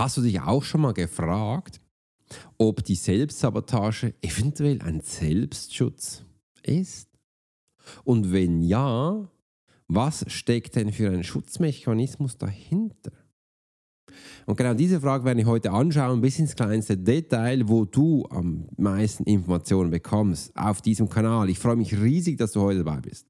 Hast du dich auch schon mal gefragt, ob die Selbstsabotage eventuell ein Selbstschutz ist? Und wenn ja, was steckt denn für ein Schutzmechanismus dahinter? Und genau diese Frage werde ich heute anschauen, bis ins kleinste Detail, wo du am meisten Informationen bekommst auf diesem Kanal. Ich freue mich riesig, dass du heute dabei bist.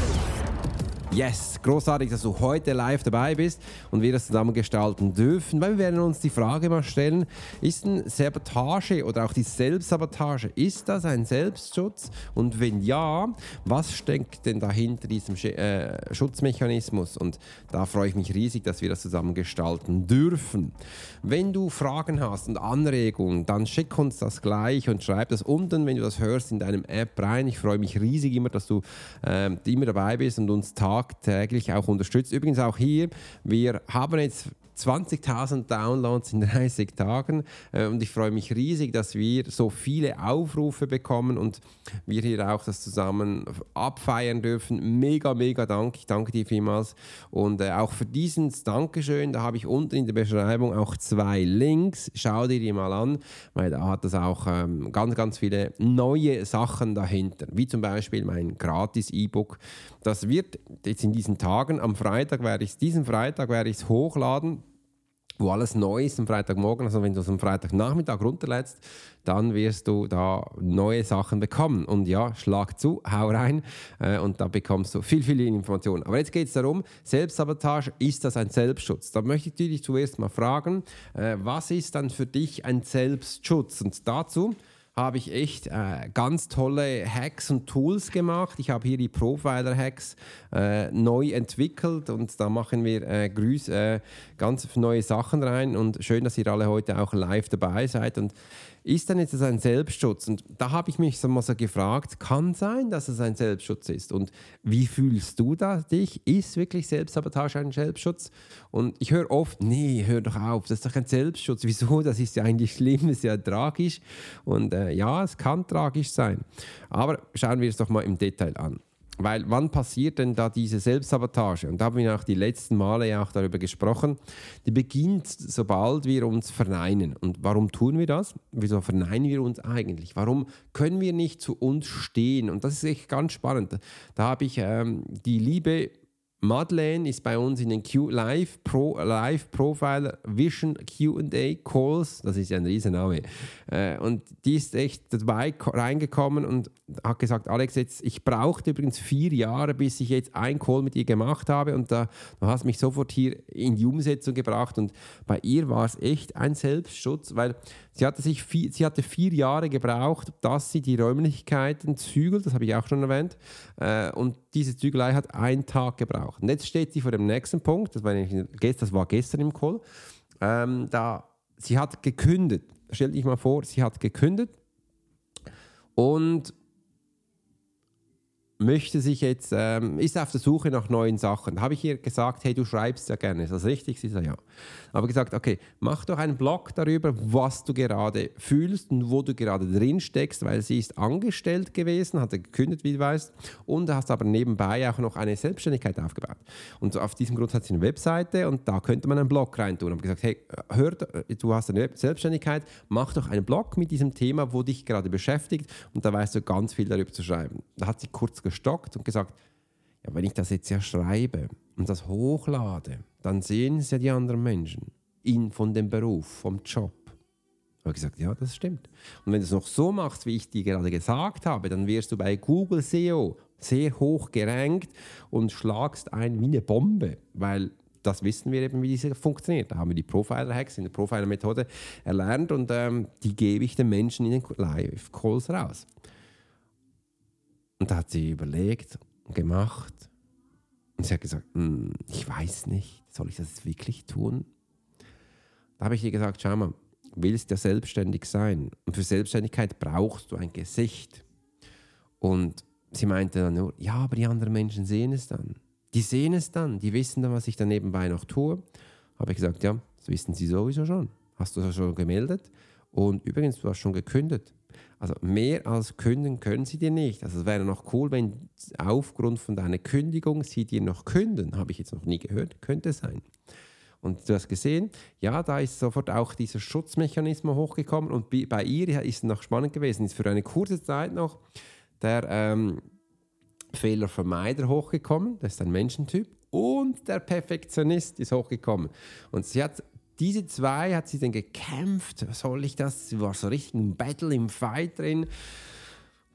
Yes, großartig, dass du heute live dabei bist und wir das zusammen gestalten dürfen, weil wir werden uns die Frage mal stellen, ist ein Sabotage oder auch die Selbstsabotage, ist das ein Selbstschutz? Und wenn ja, was steckt denn dahinter diesem äh, Schutzmechanismus? Und da freue ich mich riesig, dass wir das zusammen gestalten dürfen. Wenn du Fragen hast und Anregungen, dann schick uns das gleich und schreib das unten, wenn du das hörst, in deinem App rein. Ich freue mich riesig immer, dass du äh, immer dabei bist und uns tagtäglich tagtäglich auch unterstützt. Übrigens auch hier, wir haben jetzt 20.000 Downloads in 30 Tagen äh, und ich freue mich riesig, dass wir so viele Aufrufe bekommen und wir hier auch das zusammen abfeiern dürfen. Mega, mega Dank. Ich danke dir vielmals und äh, auch für diesen Dankeschön, da habe ich unten in der Beschreibung auch zwei Links. Schau dir die mal an, weil da hat es auch ähm, ganz, ganz viele neue Sachen dahinter, wie zum Beispiel mein gratis E-Book. Das wird jetzt in diesen Tagen, am Freitag werde ich es, diesen Freitag werde ich es hochladen wo alles neu ist am Freitagmorgen. Also wenn du es am Freitagnachmittag runterlädst, dann wirst du da neue Sachen bekommen. Und ja, schlag zu, hau rein äh, und da bekommst du viel, viel Informationen. Aber jetzt geht es darum, Selbstsabotage, ist das ein Selbstschutz? Da möchte ich dich zuerst mal fragen, äh, was ist dann für dich ein Selbstschutz? Und dazu habe ich echt äh, ganz tolle Hacks und Tools gemacht. Ich habe hier die Profiler-Hacks äh, neu entwickelt und da machen wir äh, Grüß, äh, ganz neue Sachen rein und schön, dass ihr alle heute auch live dabei seid und ist dann jetzt ein Selbstschutz? Und da habe ich mich so mal so gefragt, kann sein, dass es ein Selbstschutz ist? Und wie fühlst du da dich? Ist wirklich Selbstsabotage ein Selbstschutz? Und ich höre oft, nee, hör doch auf, das ist doch ein Selbstschutz. Wieso? Das ist ja eigentlich schlimm, das ist ja tragisch. Und äh, ja, es kann tragisch sein. Aber schauen wir es doch mal im Detail an. Weil wann passiert denn da diese Selbstsabotage? Und da haben wir auch die letzten Male ja auch darüber gesprochen. Die beginnt, sobald wir uns verneinen. Und warum tun wir das? Wieso verneinen wir uns eigentlich? Warum können wir nicht zu uns stehen? Und das ist echt ganz spannend. Da habe ich ähm, die liebe Madeleine ist bei uns in den Q Live, Pro, Live Profile Vision QA Calls. Das ist ja ein Riesenname. Äh, und die ist echt dabei reingekommen und hat gesagt: Alex, jetzt, ich brauchte übrigens vier Jahre, bis ich jetzt einen Call mit ihr gemacht habe. Und da, du hast mich sofort hier in die Umsetzung gebracht. Und bei ihr war es echt ein Selbstschutz, weil sie hatte, sich vier, sie hatte vier Jahre gebraucht, dass sie die Räumlichkeiten zügelt. Das habe ich auch schon erwähnt. Äh, und diese Zügelei hat einen Tag gebraucht. Und jetzt steht sie vor dem nächsten Punkt, das war, das war gestern im Call, ähm, da sie hat gekündigt. Stell dich mal vor, sie hat gekündigt und möchte sich jetzt, ähm, ist auf der Suche nach neuen Sachen. Da habe ich ihr gesagt, hey, du schreibst ja gerne. Ist das richtig? Sie sagt ja. Aber gesagt, okay, mach doch einen Blog darüber, was du gerade fühlst und wo du gerade drin steckst, weil sie ist angestellt gewesen, hat gekündigt, wie du weißt, und hast aber nebenbei auch noch eine Selbstständigkeit aufgebaut. Und auf diesem Grund hat sie eine Webseite und da könnte man einen Blog reintun. Und gesagt, hey, hör, du hast eine Selbstständigkeit, mach doch einen Blog mit diesem Thema, wo dich gerade beschäftigt und da weißt du ganz viel darüber zu schreiben. Da hat sie kurz gestockt und gesagt, ja, wenn ich das jetzt ja schreibe und das hochlade, dann sehen es ja die anderen Menschen in, von dem Beruf, vom Job. Ich habe gesagt, ja, das stimmt. Und wenn du es noch so machst, wie ich dir gerade gesagt habe, dann wirst du bei Google SEO sehr hoch gerankt und schlagst ein wie eine Bombe, weil das wissen wir eben, wie diese funktioniert. Da haben wir die Profiler-Hacks in der Profiler-Methode erlernt und ähm, die gebe ich den Menschen in den Live-Calls raus. Und da hat sie überlegt und gemacht. Und sie hat gesagt, hm, ich weiß nicht, soll ich das wirklich tun? Da habe ich ihr gesagt, schau mal, willst ja selbstständig sein. Und für Selbstständigkeit brauchst du ein Gesicht. Und sie meinte dann nur, ja, aber die anderen Menschen sehen es dann. Die sehen es dann, die wissen dann, was ich da nebenbei noch tue. Habe ich gesagt, ja, das wissen sie sowieso schon. Hast du das schon gemeldet? Und übrigens, du hast schon gekündigt. Also mehr als künden können sie dir nicht. Also es wäre noch cool, wenn aufgrund von deiner Kündigung sie dir noch künden. Habe ich jetzt noch nie gehört, könnte sein. Und du hast gesehen, ja, da ist sofort auch dieser Schutzmechanismus hochgekommen und bei ihr ist es noch spannend gewesen, ist für eine kurze Zeit noch der ähm, Fehlervermeider hochgekommen, das ist ein Menschentyp, und der Perfektionist ist hochgekommen. Und sie hat diese zwei hat sie dann gekämpft. Soll ich das? Sie war so richtig im Battle, im Fight drin.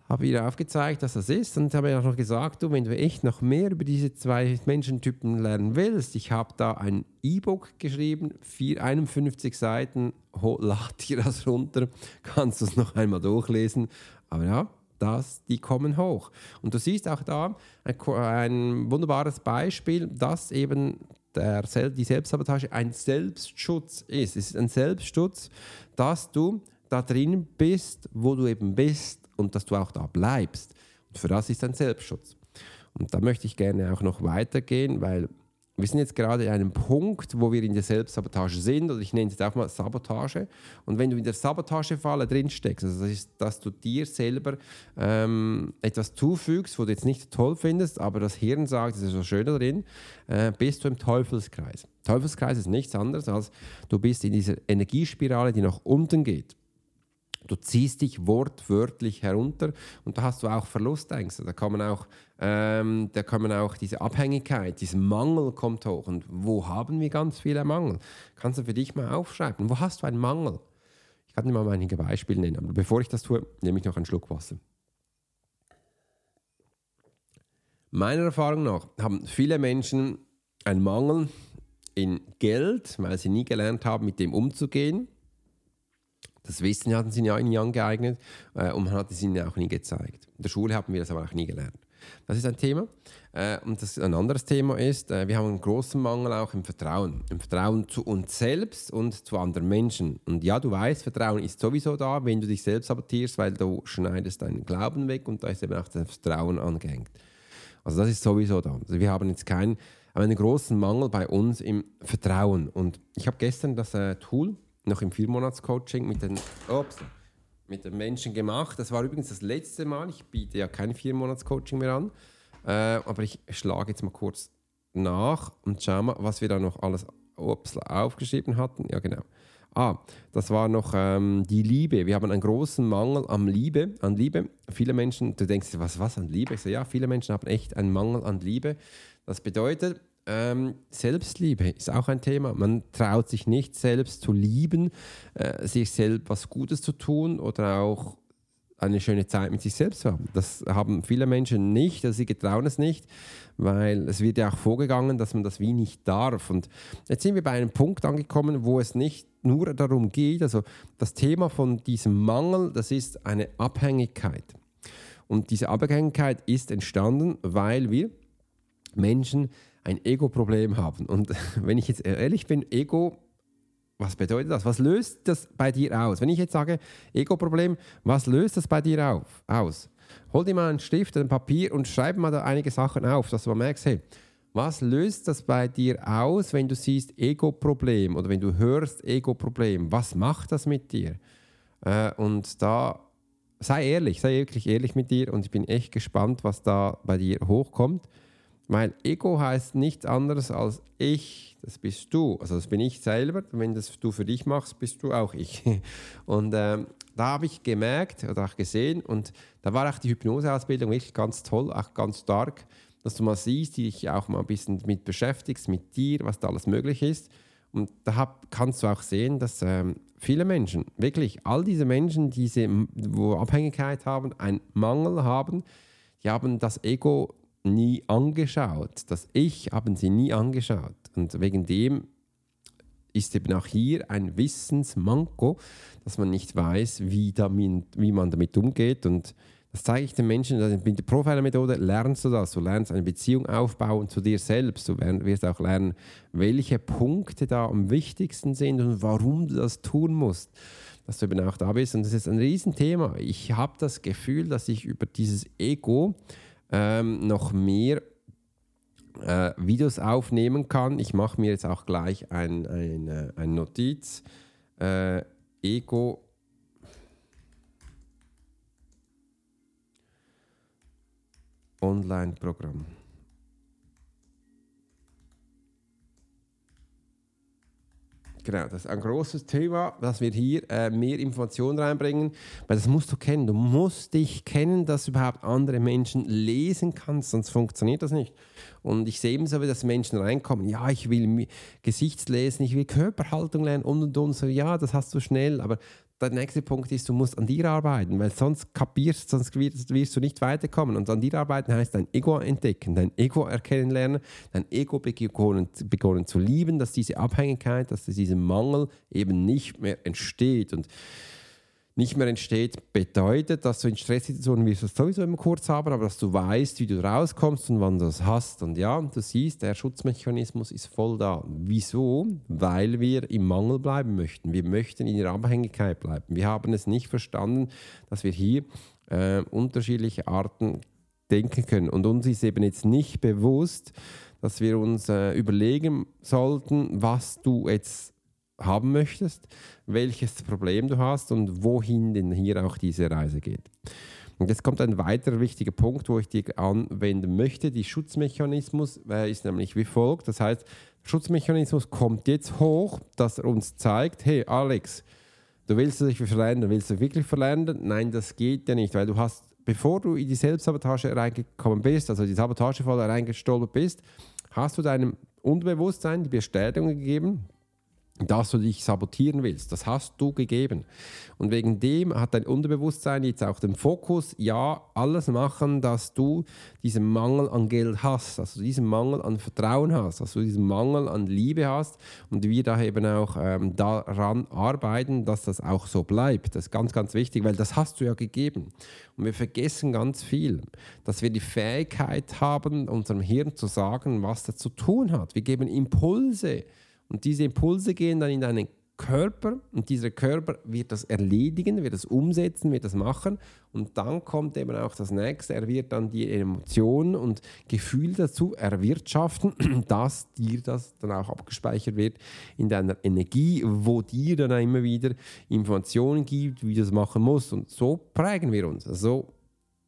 Habe ihr aufgezeigt, dass das ist und habe ihr auch noch gesagt, du, wenn du echt noch mehr über diese zwei Menschentypen lernen willst, ich habe da ein E-Book geschrieben, 4, 51 Seiten, lad dir das runter, kannst du es noch einmal durchlesen. Aber ja, das, die kommen hoch. Und du siehst auch da ein, ein wunderbares Beispiel, dass eben der, die Selbstsabotage ein Selbstschutz ist. Es ist ein Selbstschutz, dass du da drin bist, wo du eben bist und dass du auch da bleibst. Und für das ist ein Selbstschutz. Und da möchte ich gerne auch noch weitergehen, weil wir sind jetzt gerade an einem Punkt, wo wir in der Selbstsabotage sind, oder ich nenne es jetzt auch mal Sabotage. Und wenn du in der Sabotagefalle drin steckst, also das ist, dass du dir selber ähm, etwas zufügst, wo du jetzt nicht toll findest, aber das Hirn sagt, es ist so schön drin, äh, bist du im Teufelskreis. Teufelskreis ist nichts anderes als du bist in dieser Energiespirale, die nach unten geht. Du ziehst dich wortwörtlich herunter und da hast du auch Verlustängste. Da man auch, ähm, da kann auch diese Abhängigkeit, dieser Mangel kommt hoch. Und wo haben wir ganz viele Mangel? Kannst du für dich mal aufschreiben. Wo hast du einen Mangel? Ich kann dir mal einige Beispiele nennen. Aber bevor ich das tue, nehme ich noch einen Schluck Wasser. Meiner Erfahrung nach haben viele Menschen einen Mangel in Geld, weil sie nie gelernt haben, mit dem umzugehen das Wissen hatten sie ja nie angeeignet äh, und man hat es ihnen auch nie gezeigt. In der Schule haben wir das aber auch nie gelernt. Das ist ein Thema. Äh, und das, ein anderes Thema ist, äh, wir haben einen großen Mangel auch im Vertrauen. Im Vertrauen zu uns selbst und zu anderen Menschen. Und ja, du weißt, Vertrauen ist sowieso da, wenn du dich selbst sabotierst, weil du schneidest deinen Glauben weg und da ist eben auch das Vertrauen angehängt. Also das ist sowieso da. Also wir haben jetzt keinen, einen großen Mangel bei uns im Vertrauen. Und ich habe gestern das äh, Tool noch im Viermonats-Coaching mit den, ups, mit den Menschen gemacht. Das war übrigens das letzte Mal. Ich biete ja kein Viermonats-Coaching mehr an. Äh, aber ich schlage jetzt mal kurz nach und schau mal, was wir da noch alles ups, aufgeschrieben hatten. Ja, genau. Ah, das war noch ähm, die Liebe. Wir haben einen großen Mangel an Liebe, an Liebe. Viele Menschen, du denkst, was, was an Liebe? Ich so, ja, viele Menschen haben echt einen Mangel an Liebe. Das bedeutet, ähm, Selbstliebe ist auch ein Thema. Man traut sich nicht selbst zu lieben, äh, sich selbst was Gutes zu tun oder auch eine schöne Zeit mit sich selbst zu haben. Das haben viele Menschen nicht, also sie getrauen es nicht, weil es wird ja auch vorgegangen, dass man das wie nicht darf. Und jetzt sind wir bei einem Punkt angekommen, wo es nicht nur darum geht, also das Thema von diesem Mangel, das ist eine Abhängigkeit. Und diese Abhängigkeit ist entstanden, weil wir Menschen ein Ego-Problem haben. Und wenn ich jetzt ehrlich bin, Ego, was bedeutet das? Was löst das bei dir aus? Wenn ich jetzt sage, Ego-Problem, was löst das bei dir auf, aus? Hol dir mal einen Stift, ein Papier und schreib mal da einige Sachen auf, dass du mal merkst, hey, was löst das bei dir aus, wenn du siehst Ego-Problem oder wenn du hörst Ego-Problem? Was macht das mit dir? Äh, und da sei ehrlich, sei wirklich ehrlich mit dir und ich bin echt gespannt, was da bei dir hochkommt. Weil Ego heißt nichts anderes als ich, das bist du. Also das bin ich selber. Wenn das du für dich machst, bist du auch ich. Und ähm, da habe ich gemerkt oder auch gesehen und da war auch die Hypnoseausbildung wirklich ganz toll, auch ganz stark, dass du mal siehst, dich auch mal ein bisschen mit beschäftigst, mit dir, was da alles möglich ist. Und da hab, kannst du auch sehen, dass ähm, viele Menschen, wirklich all diese Menschen, diese, wo Abhängigkeit haben, einen Mangel haben, die haben das Ego nie angeschaut. Das Ich haben sie nie angeschaut. Und wegen dem ist eben auch hier ein Wissensmanko, dass man nicht weiß, wie, damit, wie man damit umgeht. Und das zeige ich den Menschen. Mit der Profiler-Methode lernst du das. Du lernst eine Beziehung aufbauen zu dir selbst. Du wirst auch lernen, welche Punkte da am wichtigsten sind und warum du das tun musst dass du eben auch da bist. Und das ist ein Riesenthema. Ich habe das Gefühl, dass ich über dieses Ego ähm, noch mehr äh, Videos aufnehmen kann. Ich mache mir jetzt auch gleich ein, ein, äh, ein Notiz. Äh, Ego. Online-Programm. Genau, das ist ein großes Thema, dass wir hier äh, mehr Informationen reinbringen, weil das musst du kennen. Du musst dich kennen, dass du überhaupt andere Menschen lesen kannst, sonst funktioniert das nicht. Und ich sehe eben so, wie das Menschen reinkommen. Ja, ich will Gesichtslesen, ich will Körperhaltung lernen und und und. So, ja, das hast du schnell, aber der nächste Punkt ist, du musst an dir arbeiten, weil sonst kapierst, sonst wirst, wirst, du nicht weiterkommen. Und an dir arbeiten heißt dein Ego entdecken, dein Ego erkennen lernen, dein Ego begonnen, begonnen zu lieben, dass diese Abhängigkeit, dass dieser Mangel eben nicht mehr entsteht. Und nicht mehr entsteht, bedeutet, dass du in Stresssituationen wirst du sowieso immer kurz haben, aber dass du weißt, wie du rauskommst und wann du das hast. Und ja, du siehst, der Schutzmechanismus ist voll da. Wieso? Weil wir im Mangel bleiben möchten. Wir möchten in der Abhängigkeit bleiben. Wir haben es nicht verstanden, dass wir hier äh, unterschiedliche Arten denken können. Und uns ist eben jetzt nicht bewusst, dass wir uns äh, überlegen sollten, was du jetzt haben möchtest, welches Problem du hast und wohin denn hier auch diese Reise geht. Und jetzt kommt ein weiterer wichtiger Punkt, wo ich dir anwenden möchte. Die Schutzmechanismus äh, ist nämlich wie folgt. Das heißt, Schutzmechanismus kommt jetzt hoch, dass er uns zeigt, hey Alex, du willst dich verändern, willst du wirklich verändern? Nein, das geht ja nicht, weil du hast, bevor du in die Selbstsabotage reingekommen bist, also die Sabotagefalle reingestolpert bist, hast du deinem Unbewusstsein die Bestätigung gegeben, dass du dich sabotieren willst. Das hast du gegeben. Und wegen dem hat dein Unterbewusstsein jetzt auch den Fokus, ja, alles machen, dass du diesen Mangel an Geld hast, dass du diesen Mangel an Vertrauen hast, dass du diesen Mangel an Liebe hast und wir da eben auch ähm, daran arbeiten, dass das auch so bleibt. Das ist ganz, ganz wichtig, weil das hast du ja gegeben. Und wir vergessen ganz viel, dass wir die Fähigkeit haben, unserem Hirn zu sagen, was das zu tun hat. Wir geben Impulse und diese Impulse gehen dann in deinen Körper und dieser Körper wird das erledigen, wird das umsetzen, wird das machen. Und dann kommt eben auch das nächste, er wird dann die Emotionen und Gefühle dazu erwirtschaften, dass dir das dann auch abgespeichert wird in deiner Energie, wo dir dann immer wieder Informationen gibt, wie du das machen musst. Und so prägen wir uns. So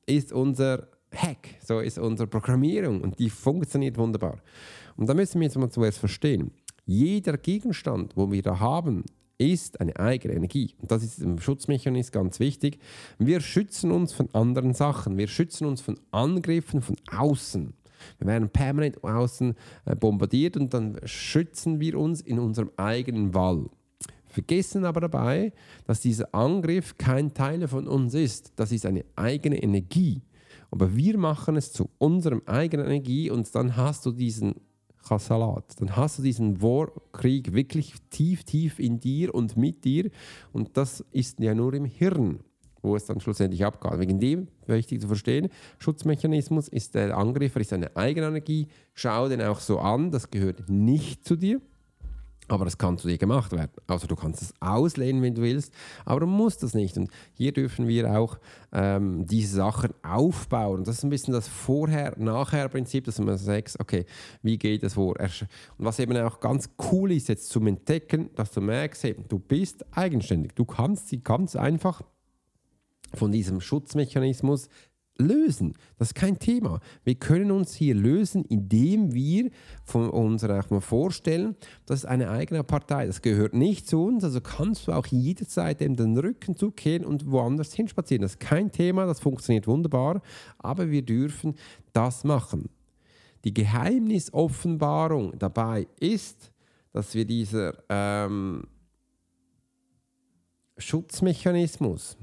ist unser Hack, so ist unsere Programmierung. Und die funktioniert wunderbar. Und da müssen wir jetzt mal zuerst verstehen, jeder Gegenstand, wo wir da haben, ist eine eigene Energie. Und das ist im Schutzmechanismus ganz wichtig. Wir schützen uns von anderen Sachen. Wir schützen uns von Angriffen von außen. Wir werden permanent außen äh, bombardiert und dann schützen wir uns in unserem eigenen Wall. Vergessen aber dabei, dass dieser Angriff kein Teil von uns ist. Das ist eine eigene Energie. Aber wir machen es zu unserem eigenen Energie und dann hast du diesen Salat. Dann hast du diesen Warkrieg wirklich tief, tief in dir und mit dir. Und das ist ja nur im Hirn, wo es dann schlussendlich abgeht. Wegen dem, wichtig zu verstehen, Schutzmechanismus ist der Angreifer, ist eine eigene Energie. Schau den auch so an, das gehört nicht zu dir. Aber das kann zu dir gemacht werden. Also du kannst es auslehnen, wenn du willst, aber du musst das nicht. Und hier dürfen wir auch ähm, diese Sachen aufbauen. Das ist ein bisschen das Vorher-Nachher-Prinzip, dass man sagt, okay, wie geht es vor? Und was eben auch ganz cool ist, jetzt zum Entdecken, dass du merkst, hey, du bist eigenständig. Du kannst sie ganz einfach von diesem Schutzmechanismus lösen. Das ist kein Thema. Wir können uns hier lösen, indem wir von uns mal vorstellen, das ist eine eigene Partei. Das gehört nicht zu uns. Also kannst du auch jederzeit dem den Rücken zukehren und woanders hinspazieren. Das ist kein Thema. Das funktioniert wunderbar. Aber wir dürfen das machen. Die Geheimnisoffenbarung dabei ist, dass wir dieser ähm, Schutzmechanismus,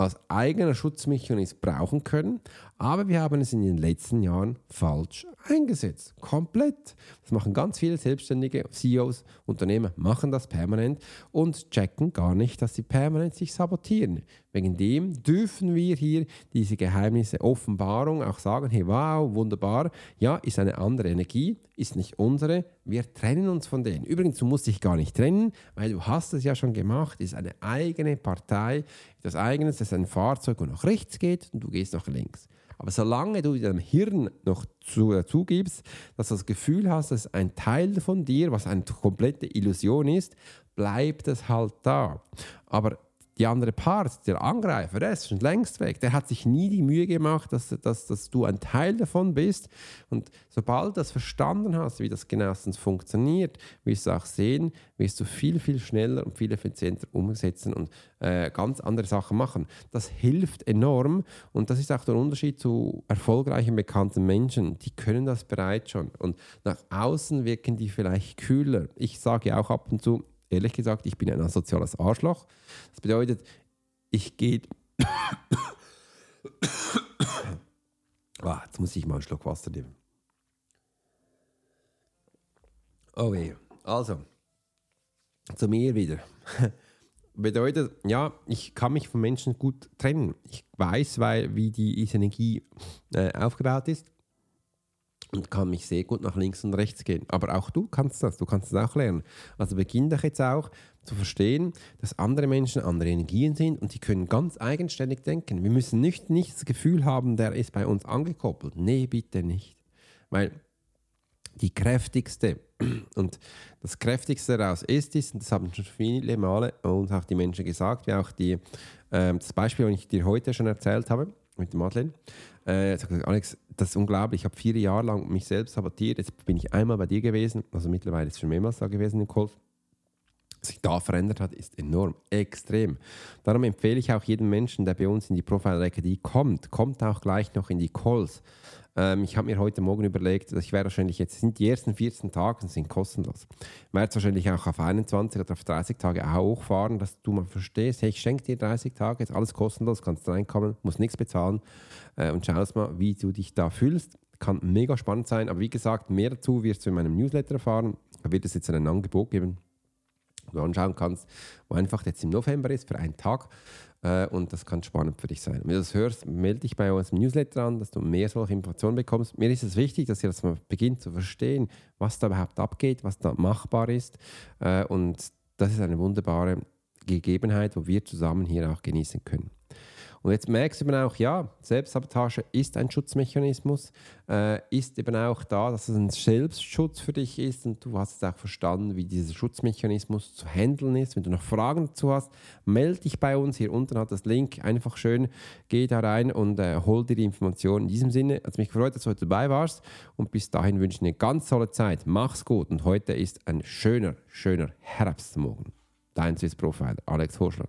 als eigener Schutzmechanismus brauchen können, aber wir haben es in den letzten Jahren falsch eingesetzt. Komplett. Das machen ganz viele selbstständige CEOs, Unternehmer machen das permanent und checken gar nicht, dass sie permanent sich sabotieren. Wegen dem dürfen wir hier diese Geheimnisse, Offenbarung auch sagen, hey wow, wunderbar, ja, ist eine andere Energie, ist nicht unsere, wir trennen uns von denen. Übrigens, du musst dich gar nicht trennen, weil du hast es ja schon gemacht, ist eine eigene Partei, das eigene, das ist ein Fahrzeug, und nach rechts geht und du gehst nach links. Aber solange du deinem Hirn noch zu, äh, zugibst, dass du das Gefühl hast, dass ein Teil von dir, was eine komplette Illusion ist, bleibt es halt da. Aber die andere Part, der Angreifer, der ist schon längst weg. Der hat sich nie die Mühe gemacht, dass, dass, dass du ein Teil davon bist. Und sobald du das verstanden hast, wie das genauestens funktioniert, wirst du auch sehen, wirst du viel, viel schneller und viel effizienter umsetzen und äh, ganz andere Sachen machen. Das hilft enorm und das ist auch der Unterschied zu erfolgreichen, bekannten Menschen. Die können das bereits schon. Und nach außen wirken die vielleicht kühler. Ich sage auch ab und zu, ehrlich gesagt, ich bin ein soziales Arschloch. Das bedeutet, ich gehe. oh, jetzt muss ich mal einen Schluck Wasser nehmen. Oh weh. Also, zu mir wieder. Bedeutet, ja, ich kann mich von Menschen gut trennen. Ich weiß, weil, wie die Energie äh, aufgebaut ist und kann mich sehr gut nach links und rechts gehen. Aber auch du kannst das, du kannst es auch lernen. Also beginn doch jetzt auch zu verstehen, dass andere Menschen andere Energien sind und die können ganz eigenständig denken. Wir müssen nicht, nicht das Gefühl haben, der ist bei uns angekoppelt. Nee, bitte nicht. Weil die kräftigste und das kräftigste daraus ist es, und das haben schon viele Male uns auch die Menschen gesagt, wie auch die, äh, das Beispiel, das ich dir heute schon erzählt habe, mit Madeleine, äh, sagt, Alex, das ist unglaublich. Ich habe vier Jahre lang mich selbst sabotiert. Jetzt bin ich einmal bei dir gewesen, also mittlerweile ist es schon mehrmals da gewesen im. Was sich da verändert hat, ist enorm, extrem. Darum empfehle ich auch jedem Menschen, der bei uns in die Profile Academy kommt, kommt auch gleich noch in die Calls. Ähm, ich habe mir heute Morgen überlegt, dass ich werde wahrscheinlich jetzt sind die ersten 14 Tage sind kostenlos. Ich werde wahrscheinlich auch auf 21 oder auf 30 Tage auch hochfahren, dass du mal verstehst, hey, ich schenke dir 30 Tage, ist alles kostenlos, kannst reinkommen, musst nichts bezahlen äh, und schaust mal, wie du dich da fühlst. Kann mega spannend sein, aber wie gesagt, mehr dazu wirst du in meinem Newsletter erfahren. Da wird es jetzt ein Angebot geben, du anschauen kannst, wo einfach jetzt im November ist für einen Tag äh, und das kann spannend für dich sein. Wenn du das hörst, melde dich bei uns im Newsletter an, dass du mehr solche Informationen bekommst. Mir ist es wichtig, dass ihr das mal beginnt zu verstehen, was da überhaupt abgeht, was da machbar ist. Äh, und das ist eine wunderbare Gegebenheit, wo wir zusammen hier auch genießen können. Und jetzt merkst du eben auch, ja, Selbstsabotage ist ein Schutzmechanismus, äh, ist eben auch da, dass es ein Selbstschutz für dich ist und du hast es auch verstanden, wie dieser Schutzmechanismus zu handeln ist. Wenn du noch Fragen dazu hast, melde dich bei uns. Hier unten hat das Link. Einfach schön, geh da rein und äh, hol dir die Informationen. In diesem Sinne hat es mich gefreut, dass du heute dabei warst und bis dahin wünsche ich eine ganz tolle Zeit. Mach's gut und heute ist ein schöner, schöner Herbstmorgen. Dein Swiss Profiler, Alex Horschler.